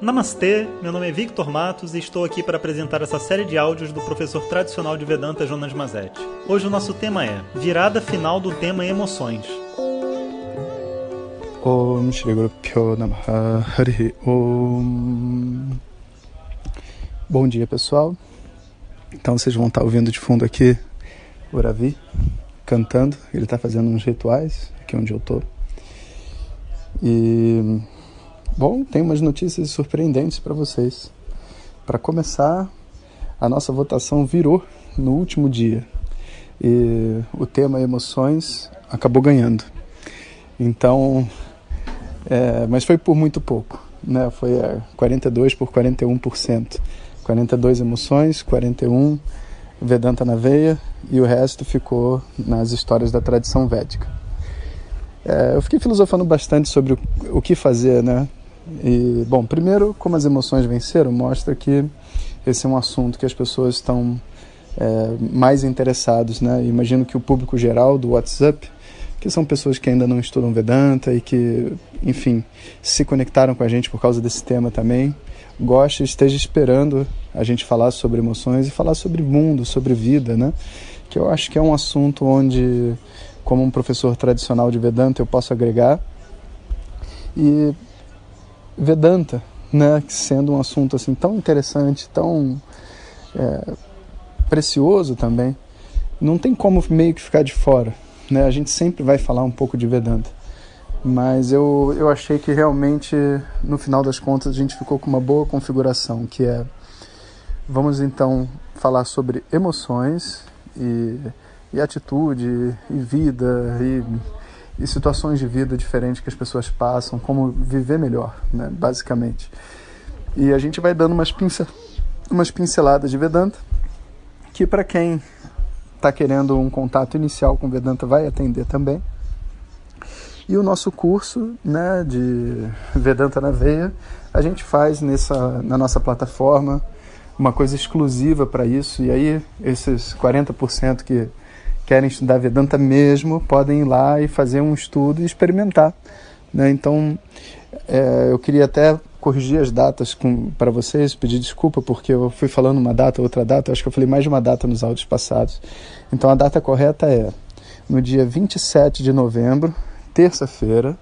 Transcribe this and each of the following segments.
Namastê, meu nome é Victor Matos e estou aqui para apresentar essa série de áudios do professor tradicional de Vedanta Jonas Mazetti. Hoje o nosso tema é Virada Final do Tema Emoções. Om Shri Guru Hari Om Bom dia pessoal, então vocês vão estar ouvindo de fundo aqui o Ravi cantando, ele está fazendo uns rituais aqui onde eu estou. E bom, tem umas notícias surpreendentes para vocês. Para começar, a nossa votação virou no último dia e o tema emoções acabou ganhando. Então, é, mas foi por muito pouco, né? Foi é, 42 por 41%. 42 emoções, 41 Vedanta na veia e o resto ficou nas histórias da tradição védica. É, eu fiquei filosofando bastante sobre o, o, que fazer, né? E, bom, primeiro, como as emoções venceram, mostra que esse é um assunto que as pessoas estão é, mais interessados, né? Imagino que o público geral do WhatsApp, que são pessoas que ainda não estudam Vedanta e que, enfim, se conectaram com a gente por causa desse tema também, goste, esteja esperando a gente falar sobre emoções e falar sobre mundo, sobre vida, né? Que eu acho que é um assunto onde, como um professor tradicional de Vedanta, eu posso agregar. E Vedanta, né, sendo um assunto assim tão interessante, tão é, precioso também, não tem como meio que ficar de fora, né? A gente sempre vai falar um pouco de Vedanta. Mas eu, eu achei que realmente, no final das contas, a gente ficou com uma boa configuração, que é, vamos então falar sobre emoções e, e atitude e vida e, e situações de vida diferentes que as pessoas passam, como viver melhor, né, basicamente. E a gente vai dando umas, pincel, umas pinceladas de Vedanta, que para quem está querendo um contato inicial com Vedanta vai atender também. E o nosso curso né, de Vedanta na Veia, a gente faz nessa, na nossa plataforma uma coisa exclusiva para isso. E aí, esses 40% que querem estudar Vedanta mesmo podem ir lá e fazer um estudo e experimentar. Né? Então, é, eu queria até corrigir as datas para vocês, pedir desculpa porque eu fui falando uma data, outra data, acho que eu falei mais de uma data nos áudios passados. Então, a data correta é no dia 27 de novembro terça-feira,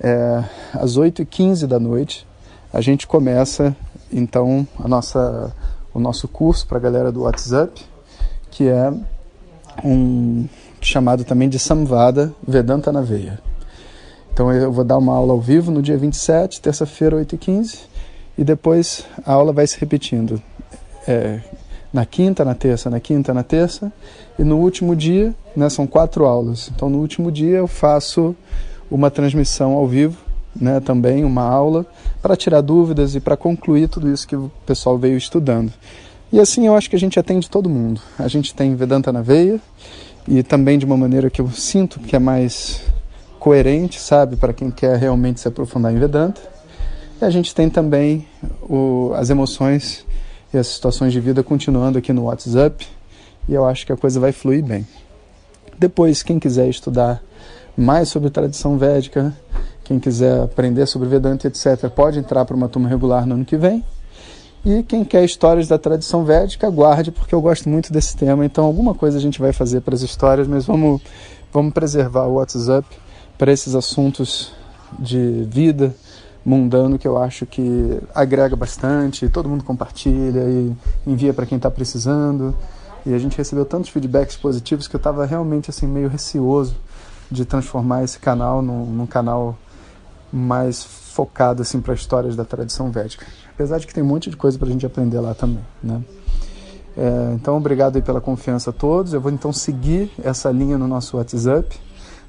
é, às 8h15 da noite, a gente começa então a nossa, o nosso curso para a galera do WhatsApp, que é um chamado também de Samvada Vedanta na Veia. Então eu vou dar uma aula ao vivo no dia 27, terça-feira, 8h15, e depois a aula vai se repetindo. É, na quinta, na terça, na quinta, na terça, e no último dia, né, são quatro aulas. Então no último dia eu faço uma transmissão ao vivo, né, também uma aula para tirar dúvidas e para concluir tudo isso que o pessoal veio estudando. E assim eu acho que a gente atende todo mundo. A gente tem Vedanta na veia e também de uma maneira que eu sinto que é mais coerente, sabe, para quem quer realmente se aprofundar em Vedanta. E a gente tem também o, as emoções e as situações de vida continuando aqui no WhatsApp e eu acho que a coisa vai fluir bem. Depois, quem quiser estudar mais sobre tradição védica, quem quiser aprender sobre Vedanta, etc., pode entrar para uma turma regular no ano que vem. E quem quer histórias da tradição védica, aguarde, porque eu gosto muito desse tema. Então, alguma coisa a gente vai fazer para as histórias, mas vamos, vamos preservar o WhatsApp para esses assuntos de vida, mundano que eu acho que agrega bastante, todo mundo compartilha e envia para quem está precisando. E a gente recebeu tantos feedbacks positivos que eu estava realmente assim meio receoso de transformar esse canal num, num canal mais focado assim para histórias da tradição védica. Apesar de que tem um monte de coisa para a gente aprender lá também, né? É, então, obrigado aí pela confiança a todos. Eu vou então seguir essa linha no nosso WhatsApp.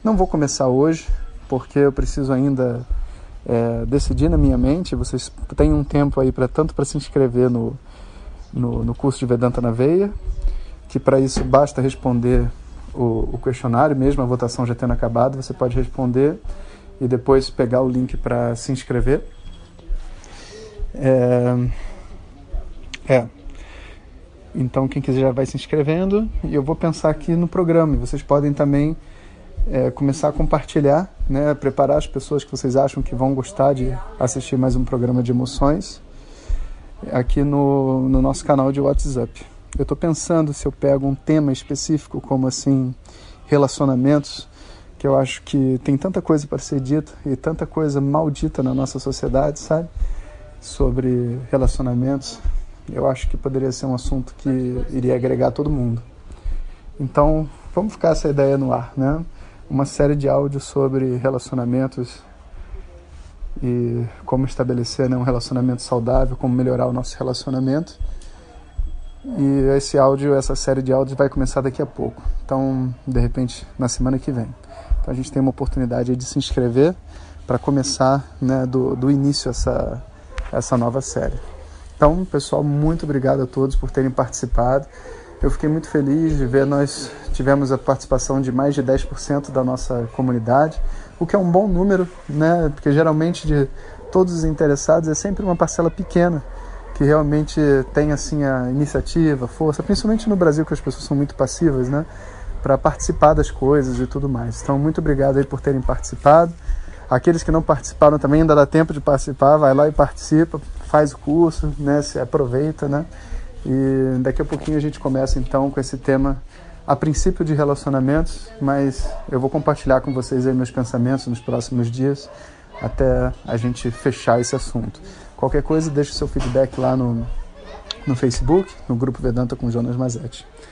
Não vou começar hoje, porque eu preciso ainda é, decidir na minha mente, vocês têm um tempo aí para tanto para se inscrever no, no, no, curso de Vedanta na Veia, que para isso basta responder o, o, questionário, mesmo a votação já tendo acabado, você pode responder e depois pegar o link para se inscrever. É, é. Então quem quiser já vai se inscrevendo e eu vou pensar aqui no programa. Vocês podem também é, começar a compartilhar, né, preparar as pessoas que vocês acham que vão gostar de assistir mais um programa de emoções aqui no, no nosso canal de WhatsApp. Eu estou pensando se eu pego um tema específico, como assim, relacionamentos, que eu acho que tem tanta coisa para ser dita e tanta coisa maldita na nossa sociedade, sabe? Sobre relacionamentos. Eu acho que poderia ser um assunto que iria agregar todo mundo. Então, vamos ficar essa ideia no ar, né? Uma série de áudios sobre relacionamentos e como estabelecer né, um relacionamento saudável, como melhorar o nosso relacionamento. E esse áudio, essa série de áudios vai começar daqui a pouco. Então, de repente, na semana que vem. A gente tem uma oportunidade de se inscrever para começar né, do, do início essa, essa nova série. Então, pessoal, muito obrigado a todos por terem participado. Eu fiquei muito feliz de ver, nós tivemos a participação de mais de 10% da nossa comunidade, o que é um bom número, né? Porque geralmente de todos os interessados é sempre uma parcela pequena que realmente tem assim a iniciativa, força, principalmente no Brasil que as pessoas são muito passivas, né? Para participar das coisas e tudo mais. Então, muito obrigado aí por terem participado. Aqueles que não participaram também ainda dá tempo de participar, vai lá e participa, faz o curso, né? Se aproveita, né? E daqui a pouquinho a gente começa então com esse tema a princípio de relacionamentos, mas eu vou compartilhar com vocês aí meus pensamentos nos próximos dias até a gente fechar esse assunto. Qualquer coisa, deixe seu feedback lá no, no Facebook, no grupo Vedanta com Jonas Mazetti.